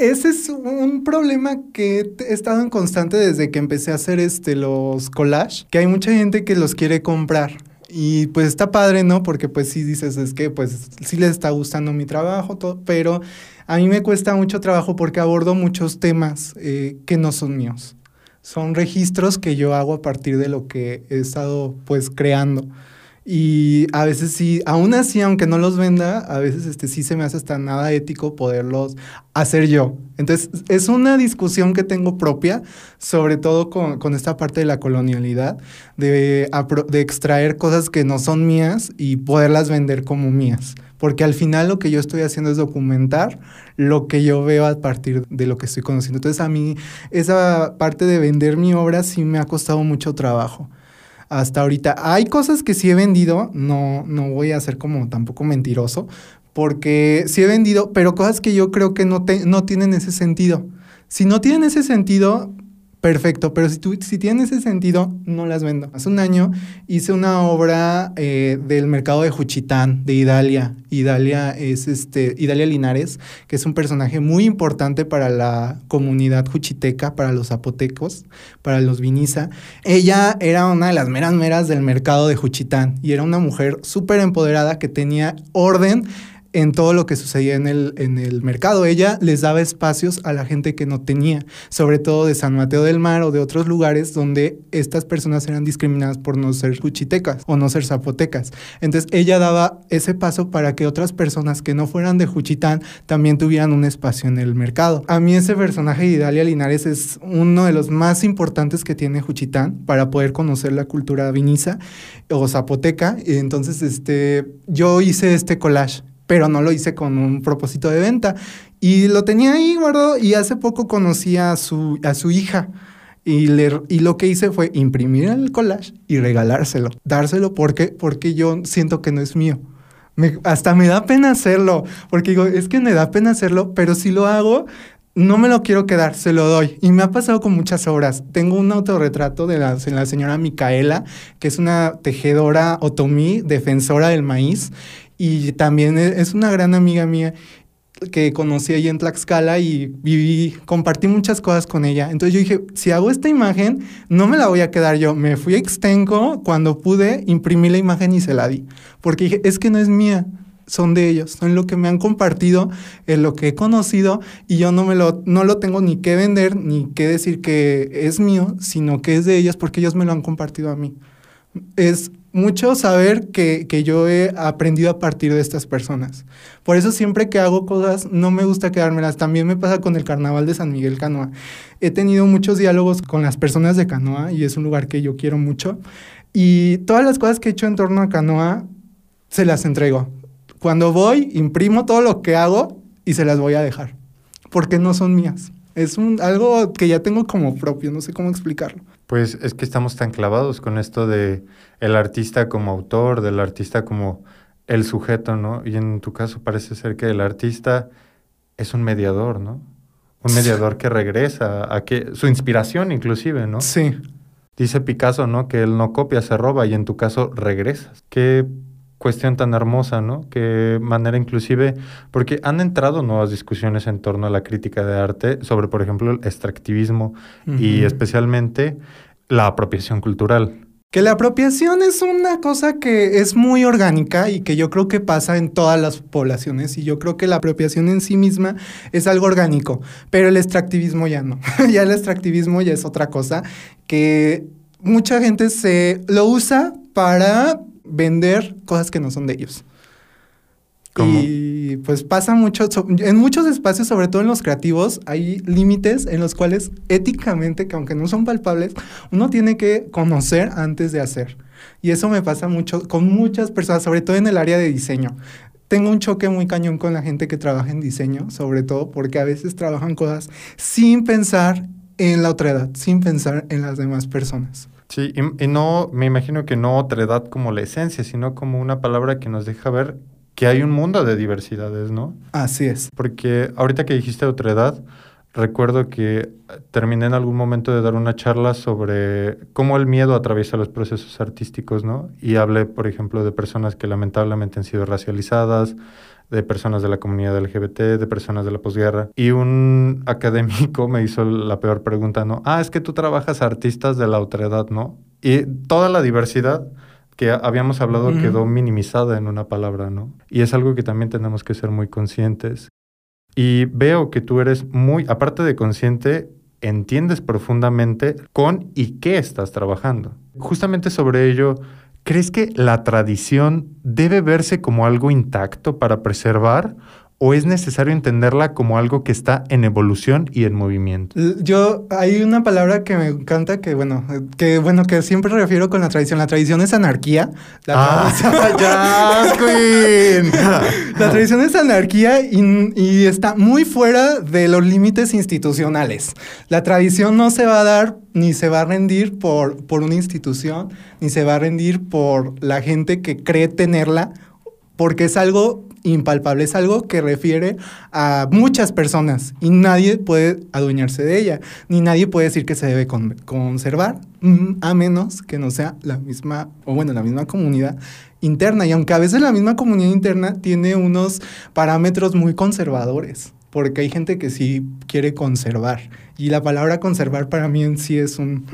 Ese es un problema que he estado en constante desde que empecé a hacer este los collage, que hay mucha gente que los quiere comprar. Y pues está padre, ¿no? Porque pues sí dices, es que pues sí les está gustando mi trabajo, todo, pero a mí me cuesta mucho trabajo porque abordo muchos temas eh, que no son míos. Son registros que yo hago a partir de lo que he estado pues creando. Y a veces sí, aún así, aunque no los venda, a veces este, sí se me hace hasta nada ético poderlos hacer yo. Entonces, es una discusión que tengo propia, sobre todo con, con esta parte de la colonialidad, de, de extraer cosas que no son mías y poderlas vender como mías. Porque al final lo que yo estoy haciendo es documentar lo que yo veo a partir de lo que estoy conociendo. Entonces, a mí esa parte de vender mi obra sí me ha costado mucho trabajo hasta ahorita. Hay cosas que sí he vendido, no, no voy a ser como tampoco mentiroso, porque sí he vendido, pero cosas que yo creo que no, no tienen ese sentido. Si no tienen ese sentido, perfecto, pero si, tú, si tiene ese sentido, no las vendo. Hace un año hice una obra eh, del mercado de Juchitán, de Idalia. Idalia es este, Idalia Linares, que es un personaje muy importante para la comunidad juchiteca, para los zapotecos, para los viniza. Ella era una de las meras meras del mercado de Juchitán y era una mujer súper empoderada que tenía orden en todo lo que sucedía en el, en el mercado. Ella les daba espacios a la gente que no tenía, sobre todo de San Mateo del Mar o de otros lugares donde estas personas eran discriminadas por no ser juchitecas o no ser zapotecas. Entonces ella daba ese paso para que otras personas que no fueran de Juchitán también tuvieran un espacio en el mercado. A mí ese personaje de Idalia Linares es uno de los más importantes que tiene Juchitán para poder conocer la cultura viniza o zapoteca. Entonces este, yo hice este collage pero no lo hice con un propósito de venta. Y lo tenía ahí guardado y hace poco conocí a su, a su hija. Y, le, y lo que hice fue imprimir el collage y regalárselo, dárselo porque, porque yo siento que no es mío. Me, hasta me da pena hacerlo, porque digo, es que me da pena hacerlo, pero si lo hago, no me lo quiero quedar, se lo doy. Y me ha pasado con muchas obras. Tengo un autorretrato de la, de la señora Micaela, que es una tejedora otomí, defensora del maíz, y también e, es una gran amiga mía que conocí ahí en Tlaxcala y compartí muchas cosas con ella. Entonces yo dije, si hago esta imagen, no me la voy a quedar yo. Me fui a Extenco, cuando pude, imprimí la imagen y se la di. Porque dije, es que no es mía, son de ellos, son lo que me han compartido, es lo que he conocido y yo no me lo, no lo tengo ni que vender, ni que decir que es mío, sino que es de ellos porque ellos me lo han compartido a mí. Es mucho saber que, yo he aprendido a partir de estas personas. Por eso siempre que hago cosas no me gusta quedármelas. También me pasa con el carnaval de San Miguel Canoa. He tenido muchos diálogos con las personas de Canoa y es un lugar que yo quiero mucho. Y todas las cosas que he hecho en torno a Canoa se las entrego. Cuando voy, imprimo todo lo que hago y se las voy a dejar. Porque no son mías. Es un, algo que ya tengo como propio, no sé cómo explicarlo. Pues es que estamos tan clavados con esto de el artista como autor, del artista como el sujeto, ¿no? Y en tu caso parece ser que el artista es un mediador, ¿no? Un mediador que regresa a que su inspiración inclusive, ¿no? Sí. Dice Picasso, ¿no? Que él no copia, se roba y en tu caso regresas. Qué cuestión tan hermosa, ¿no? Qué manera inclusive, porque han entrado nuevas discusiones en torno a la crítica de arte sobre, por ejemplo, el extractivismo y especialmente la apropiación cultural. Que la apropiación es una cosa que es muy orgánica y que yo creo que pasa en todas las poblaciones y yo creo que la apropiación en sí misma es algo orgánico, pero el extractivismo ya no. ya el extractivismo ya es otra cosa que mucha gente se lo usa para vender cosas que no son de ellos. ¿Cómo? Y Y pues pasa mucho, en muchos espacios, sobre todo en los creativos, hay límites en los cuales éticamente, que aunque no son palpables, uno tiene que conocer antes de hacer. Y eso me pasa mucho con muchas personas, sobre todo en el área de diseño. Tengo un choque muy cañón con la gente que trabaja en diseño, sobre todo porque a veces trabajan cosas sin pensar en la otra edad, sin pensar en las demás personas. Sí, y, no, me imagino que no otra edad como la esencia, sino como una palabra que nos deja ver que hay un mundo de diversidades, ¿no? Así es. Porque ahorita que dijiste otra edad, recuerdo que terminé en algún momento de dar una charla sobre cómo el miedo atraviesa los procesos artísticos, ¿no? Y hablé, por ejemplo, de personas que lamentablemente han sido racializadas, de personas de la comunidad LGBT, de personas de la posguerra. Y un académico me hizo la peor pregunta, ¿no? Ah, es que tú trabajas artistas de la otredad, ¿no? Y toda la diversidad que habíamos hablado quedó minimizada en una palabra, ¿no? Y es algo que también tenemos que ser muy conscientes. Y veo que tú eres muy, aparte de consciente, entiendes profundamente con y qué estás trabajando. Justamente sobre ello ¿Crees que la tradición debe verse como algo intacto para preservar o es necesario entenderla como algo que está en evolución y en movimiento? Yo, hay una palabra que me encanta que, bueno, que, bueno, que siempre refiero con la tradición. La tradición es anarquía. La ah, ya, Queen. la tradición es anarquía y, y está muy fuera de los límites institucionales. La tradición no se va a dar ni se va a rendir por, por una institución, ni se va a rendir por la gente que cree tenerla, porque es algo impalpable, es algo que refiere a muchas personas y nadie puede adueñarse de ella, ni nadie puede decir que se debe conservar, mm, a menos que no sea la misma, o bueno, la misma comunidad interna. Y aunque a veces la misma comunidad interna tiene unos parámetros muy conservadores, porque hay gente que sí quiere conservar. Y la palabra conservar para mí en sí es un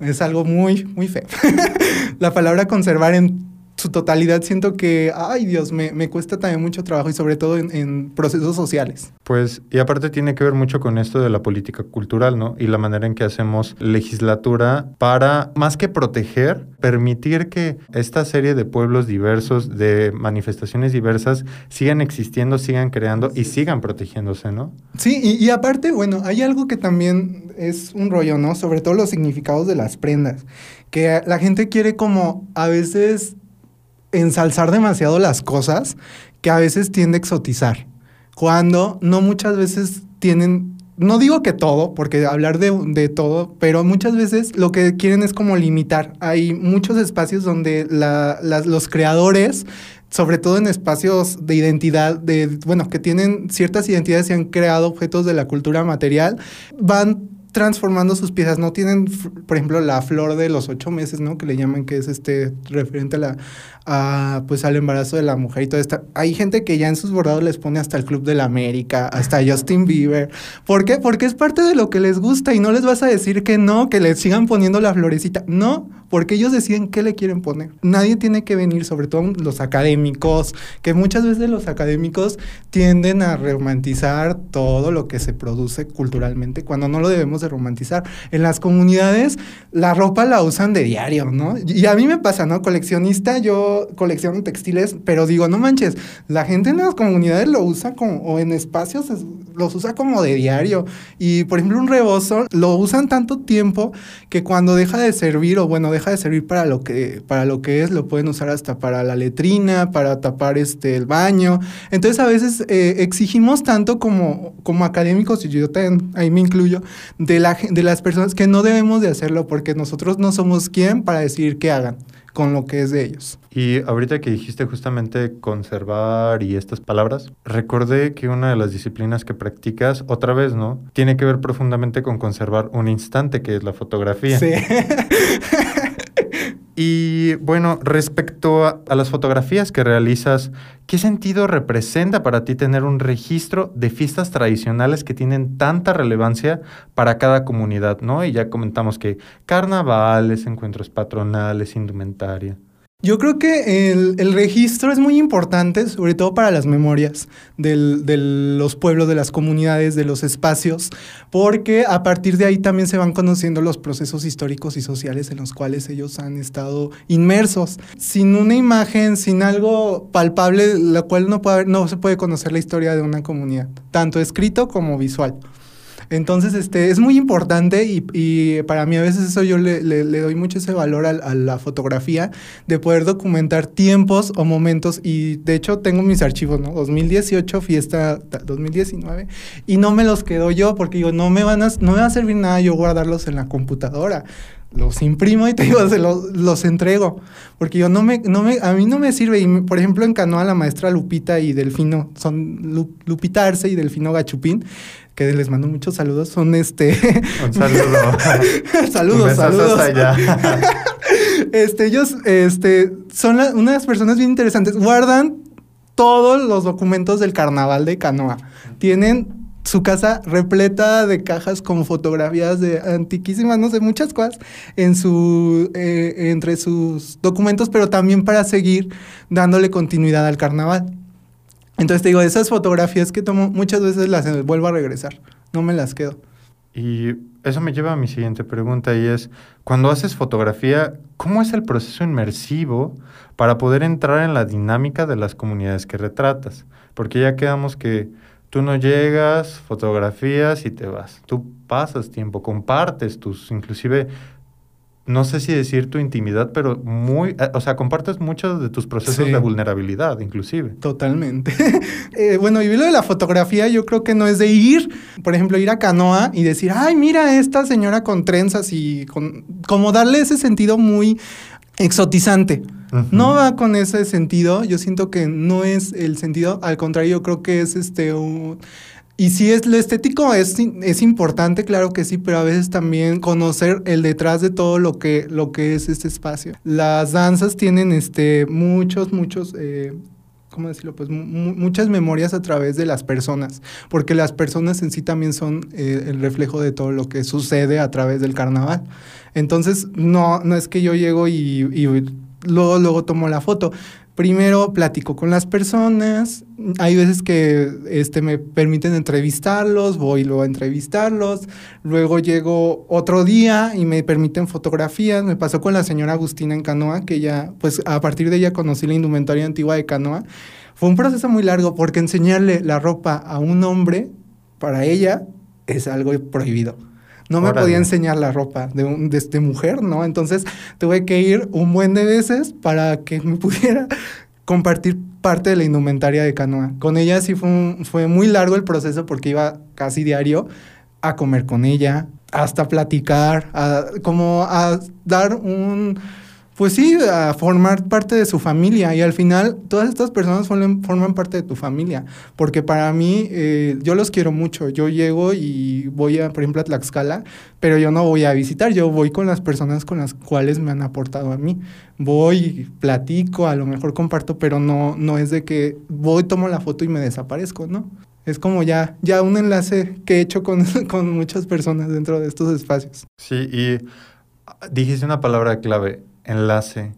es algo muy muy feo. la palabra conservar en su totalidad siento que, ay Dios, me, me cuesta también mucho trabajo y sobre todo en, procesos sociales. Pues, y aparte tiene que ver mucho con esto de la política cultural, ¿no? Y la manera en que hacemos legislatura para, más que proteger, permitir que esta serie de pueblos diversos, de manifestaciones diversas, sigan existiendo, sigan creando y sigan protegiéndose, ¿no? Sí, y, y aparte, bueno, hay algo que también es un rollo, ¿no? Sobre todo los significados de las prendas, que la gente quiere como a veces ensalzar demasiado las cosas que a veces tiende a exotizar, cuando no muchas veces tienen, no digo que todo, porque hablar de, de, todo, pero muchas veces lo que quieren es como limitar. Hay muchos espacios donde la, los creadores sobre todo en espacios de identidad, de, bueno, que tienen ciertas identidades y han creado objetos de la cultura material, van transformando sus piezas. No tienen, por ejemplo, la flor de los ocho meses, ¿no? Que le llaman que es este referente a la, a, pues al embarazo de la mujer y todo esto. Hay gente que ya en sus bordados les pone hasta el Club de la América, hasta Justin Bieber. ¿Por qué? Porque es parte de lo que les gusta y no les vas a decir que no, que les sigan poniendo la florecita. No, porque ellos deciden qué le quieren poner. Nadie tiene que venir, sobre todo los académicos, que muchas veces los académicos tienden a romantizar todo lo que se produce culturalmente cuando no lo debemos de romantizar. En las comunidades la ropa la usan de diario, ¿no? Y a mí me pasa, ¿no? Coleccionista, yo colecciono textiles, pero digo, no manches, la gente en las comunidades lo usa como, o en espacios los usa como de diario. Y por ejemplo, un rebozo lo usan tanto tiempo que cuando deja de servir, o bueno, deja de servir para lo que, para lo que es, lo pueden usar hasta para la letrina, para tapar este, el baño. Entonces a veces eh, exigimos tanto como, como académicos, y yo también ahí me incluyo, de, la, de las personas que no debemos de hacerlo porque nosotros no somos quien para decir que hagan con lo que es de ellos. Y ahorita que dijiste justamente conservar y estas palabras, recordé que una de las disciplinas que practicas, otra vez, ¿no? Tiene que ver profundamente con conservar un instante, que es la fotografía. Sí. Y bueno, respecto a, a, las fotografías que realizas, ¿qué sentido representa para ti tener un registro de fiestas tradicionales que tienen tanta relevancia para cada comunidad, ¿no? Y ya comentamos que carnavales, encuentros patronales, indumentaria. Yo creo que el, registro es muy importante, sobre todo para las memorias de los pueblos, de las comunidades, de los espacios, porque a partir de ahí también se van conociendo los procesos históricos y sociales en los cuales ellos han estado inmersos. Sin una imagen, sin algo palpable, la cual no, no se puede conocer la historia de una comunidad, tanto escrito como visual. Entonces, este, es muy importante y, para mí a veces eso yo le, doy mucho ese valor a, la fotografía, de poder documentar tiempos o momentos y de hecho tengo mis archivos, ¿no? 2018, fiesta 2019 y no me los quedo yo porque digo, no me van a, no me va a servir nada yo guardarlos en la computadora los imprimo y te digo, se los, los, entrego. Porque yo no me, no me, a mí no me sirve. Y por ejemplo, en Canoa la maestra Lupita y Delfino, son Lupita Arce y Delfino Gachupín, que les mando muchos saludos, son este... Un saludo. saludos, saludos. Allá. este, ellos este, son unas personas bien interesantes. Guardan todos los documentos del carnaval de Canoa. Tienen su casa repleta de cajas con fotografías de antiquísimas, no sé, muchas cosas en su, eh, entre sus documentos, pero también para seguir dándole continuidad al carnaval. Entonces te digo, esas fotografías que tomo muchas veces las vuelvo a regresar, no me las quedo. Y eso me lleva a mi siguiente pregunta y es, cuando haces fotografía, ¿cómo es el proceso inmersivo para poder entrar en la dinámica de las comunidades que retratas? Porque ya quedamos que tú no llegas, fotografías y te vas. Tú pasas tiempo, compartes tus, inclusive no sé si decir tu intimidad, pero muy, eh, o sea, compartes muchos de tus procesos de vulnerabilidad, inclusive. Totalmente. eh, bueno, y lo de la fotografía, yo creo que no es de ir, por ejemplo, ir a canoa y decir, ay, mira esta señora con trenzas y con, como darle ese sentido muy exotizante. No va con ese sentido, yo siento que no es el sentido, al contrario, yo creo que es este y si es lo estético es, es importante, claro que sí, pero a veces también conocer el detrás de todo lo que, lo que es este espacio. Las danzas tienen este, muchos, muchos eh, ¿cómo decirlo? Pues muchas memorias a través de las personas, porque las personas en sí también son eh, el reflejo de todo lo que sucede a través del carnaval. Entonces, no, no es que yo llego y luego, luego tomo la foto primero platico con las personas, hay veces que este, me permiten entrevistarlos, voy luego a entrevistarlos, luego llego otro día y me permiten fotografías, me pasó con la señora Agustina en Canoa, que ya, pues a partir de ella conocí la indumentaria antigua de Canoa. Fue un proceso muy largo porque enseñarle la ropa a un hombre, para ella, es algo prohibido. No me podía enseñar la ropa de, un, de mujer, ¿no? Entonces tuve que ir un buen de veces para que me pudiera compartir parte de la indumentaria de canoa. Con ella sí fue, fue muy largo el proceso porque iba casi diario a comer con ella, hasta platicar, a, como a dar un pues sí, a formar parte de su familia. Y al final, todas estas personas forman parte de tu familia. Porque para mí, eh, yo los quiero mucho. Yo llego y voy, a, por ejemplo, a Tlaxcala, pero yo no voy a visitar. Yo voy con las personas con las cuales me han aportado a mí. Voy, platico, a lo mejor comparto, pero no, no es de que voy, tomo la foto y me desaparezco, ¿no? Es como ya, ya un enlace que he hecho con, con muchas personas dentro de estos espacios. Sí, y dijiste una palabra clave enlace.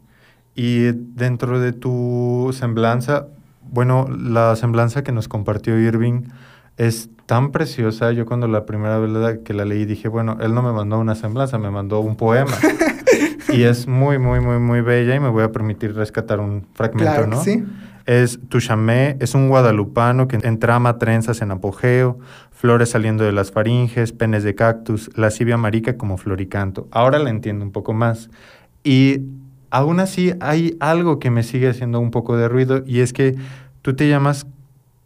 Y dentro de tu semblanza, bueno, la semblanza que nos compartió Irving es tan preciosa. Yo cuando la primera vez que la leí dije, bueno, él no me mandó una semblanza, me mandó un poema. y es muy, muy, muy, muy bella y me voy a permitir rescatar un fragmento, ¿no? Sí. Es chamé, es un guadalupano que entrama trenzas en apogeo, flores saliendo de las faringes, penes de cactus, lascivia marica como floricanto. Ahora la entiendo un poco más. Y aún así hay algo que me sigue haciendo un poco de ruido y es que tú te llamas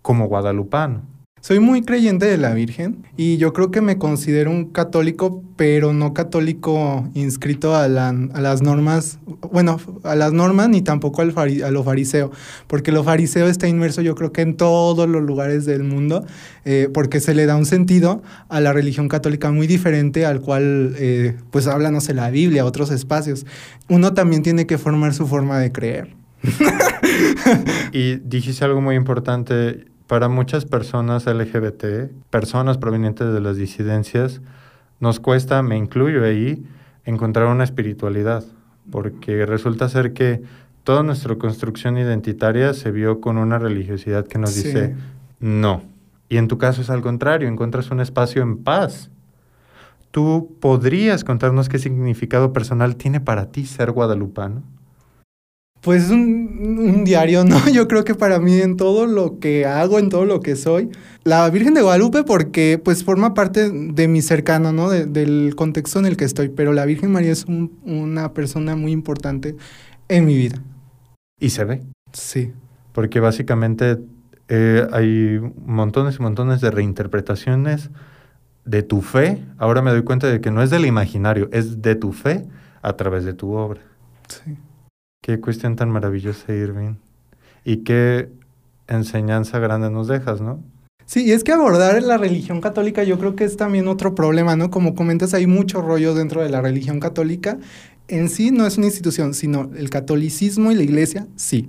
como guadalupano. Soy muy creyente de la Virgen y yo creo que me considero un católico, pero no católico inscrito a, las normas, bueno, a las normas ni tampoco al a lo fariseo, porque lo fariseo está inmerso yo creo que en todos los lugares del mundo, eh, porque se le da un sentido a la religión católica muy diferente al cual, eh, pues habla, no sé, la Biblia, otros espacios. Uno también tiene que formar su forma de creer. y dijiste algo muy importante para muchas personas LGBT, personas provenientes de las disidencias, nos cuesta, me incluyo ahí, encontrar una espiritualidad, porque resulta ser que toda nuestra construcción identitaria se vio con una religiosidad que nos Sí. dice no. Y en tu caso es al contrario, encuentras un espacio en paz. ¿Tú podrías contarnos qué significado personal tiene para ti ser guadalupano? Pues un, un diario, ¿no? Yo creo que para mí en todo lo que hago, en todo lo que soy, la Virgen de Guadalupe porque pues forma parte de mi cercano, ¿no? De- del contexto en el que estoy, pero la Virgen María es un- una persona muy importante en mi vida. Y se ve, Sí. porque básicamente eh, hay montones y montones de reinterpretaciones de tu fe. Ahora me doy cuenta de que no es del imaginario, es de tu fe a través de tu obra. Sí. Qué cuestión tan maravillosa, Irving. Y qué enseñanza grande nos dejas, ¿no? Sí, y es que abordar la religión católica yo creo que es también otro problema, ¿no? Como comentas, hay mucho rollo dentro de la religión católica. En sí no es una institución, sino el catolicismo y la iglesia, sí.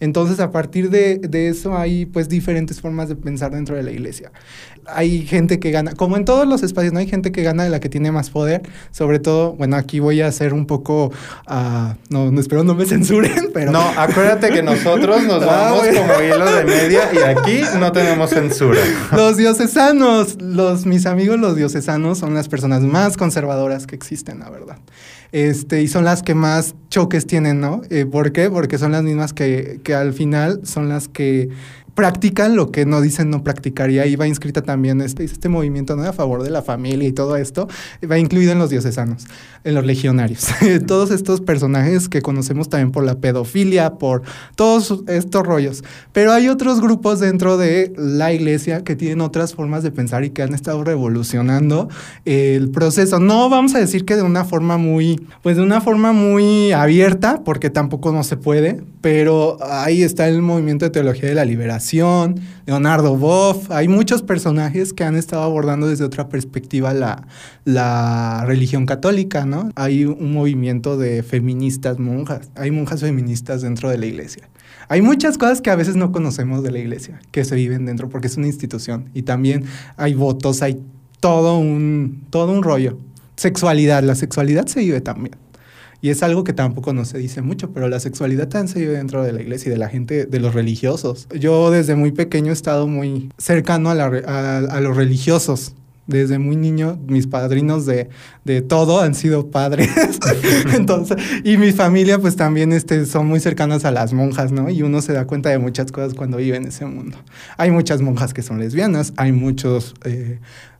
Entonces, a partir de, de eso hay pues diferentes formas de pensar dentro de la iglesia. Hay gente que gana, como en todos los espacios, ¿no? Hay gente que gana de la que tiene más poder. Sobre todo, bueno, aquí voy a hacer un poco, ah, no, no espero no me censuren, pero... No, acuérdate que nosotros nos Ah, vamos como hilo de media y aquí no tenemos censura. Los diocesanos, los, mis amigos los diocesanos son las personas más conservadoras que existen, la verdad. Este, y son las que más choques tienen, ¿no? Eh, ¿Por qué? Porque son las mismas que, que al final son las que practican lo que no dicen no practicar. Y ahí va inscrita también este, este movimiento ¿no? a favor de la familia y todo esto. Va incluido en los diocesanos, en los legionarios. Todos estos personajes que conocemos también por la pedofilia, por todos estos rollos. Pero hay otros grupos dentro de la iglesia que tienen otras formas de pensar y que han estado revolucionando el proceso. No vamos a decir que de una forma muy, pues de una forma muy abierta, porque tampoco no se puede, pero ahí está el movimiento de teología de la liberación, Leonardo Boff, hay muchos personajes que han estado abordando desde otra perspectiva la, la religión católica, ¿no? Hay un movimiento de feministas monjas, hay monjas feministas dentro de la iglesia. Hay muchas cosas que a veces no conocemos de la iglesia, que se viven dentro, porque es una institución. Y también hay votos, hay todo un, todo un rollo. Sexualidad, la sexualidad se vive también. Y es algo que tampoco no se dice mucho, pero la sexualidad también se vive dentro de la iglesia y de la gente, de los religiosos. Yo desde muy pequeño he estado muy cercano a, la a- a los religiosos. Desde muy niño, mis padrinos de, de todo han sido padres. Entonces, y mi familia, pues también este, son muy cercanas a las monjas, ¿no? Y uno se da cuenta de muchas cosas cuando vive en ese mundo. Hay muchas monjas que son lesbianas, hay muchos eh,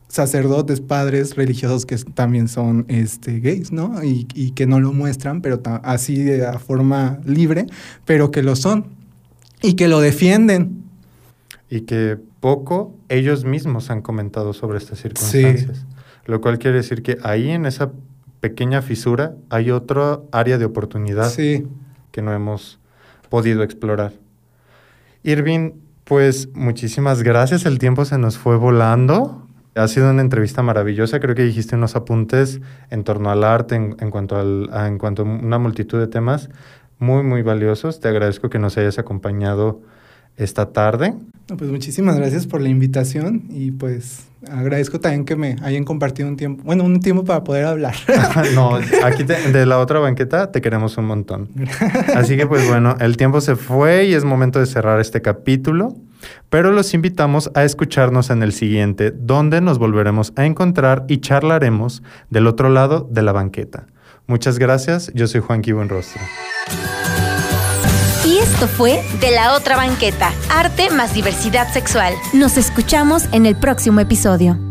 sacerdotes, padres religiosos que también son este, gays, ¿no? Y, y que no lo muestran, pero así de forma libre, pero que lo son y que lo defienden. Y que poco ellos mismos han comentado sobre estas circunstancias. Lo cual quiere decir que ahí en esa pequeña fisura hay otra área de oportunidad Sí. que no hemos podido explorar. Irving, pues muchísimas gracias. El tiempo se nos fue volando. Ha sido una entrevista maravillosa. Creo que dijiste unos apuntes en torno al arte, en, en cuanto, al, a- en cuanto a una multitud de temas muy, muy valiosos. Te agradezco que nos hayas acompañado esta tarde. No, pues muchísimas gracias por la invitación y pues agradezco también que me hayan compartido un tiempo, bueno, un tiempo para poder hablar. no, aquí te- de la otra banqueta te queremos un montón. Así que pues bueno, el tiempo se fue y es momento de cerrar este capítulo, pero los invitamos a escucharnos en el siguiente, donde nos volveremos a encontrar y charlaremos del otro lado de la banqueta. Muchas gracias, yo soy Juanqui Buenrostro. Y esto fue De la otra banqueta, arte más diversidad sexual. Nos escuchamos en el próximo episodio.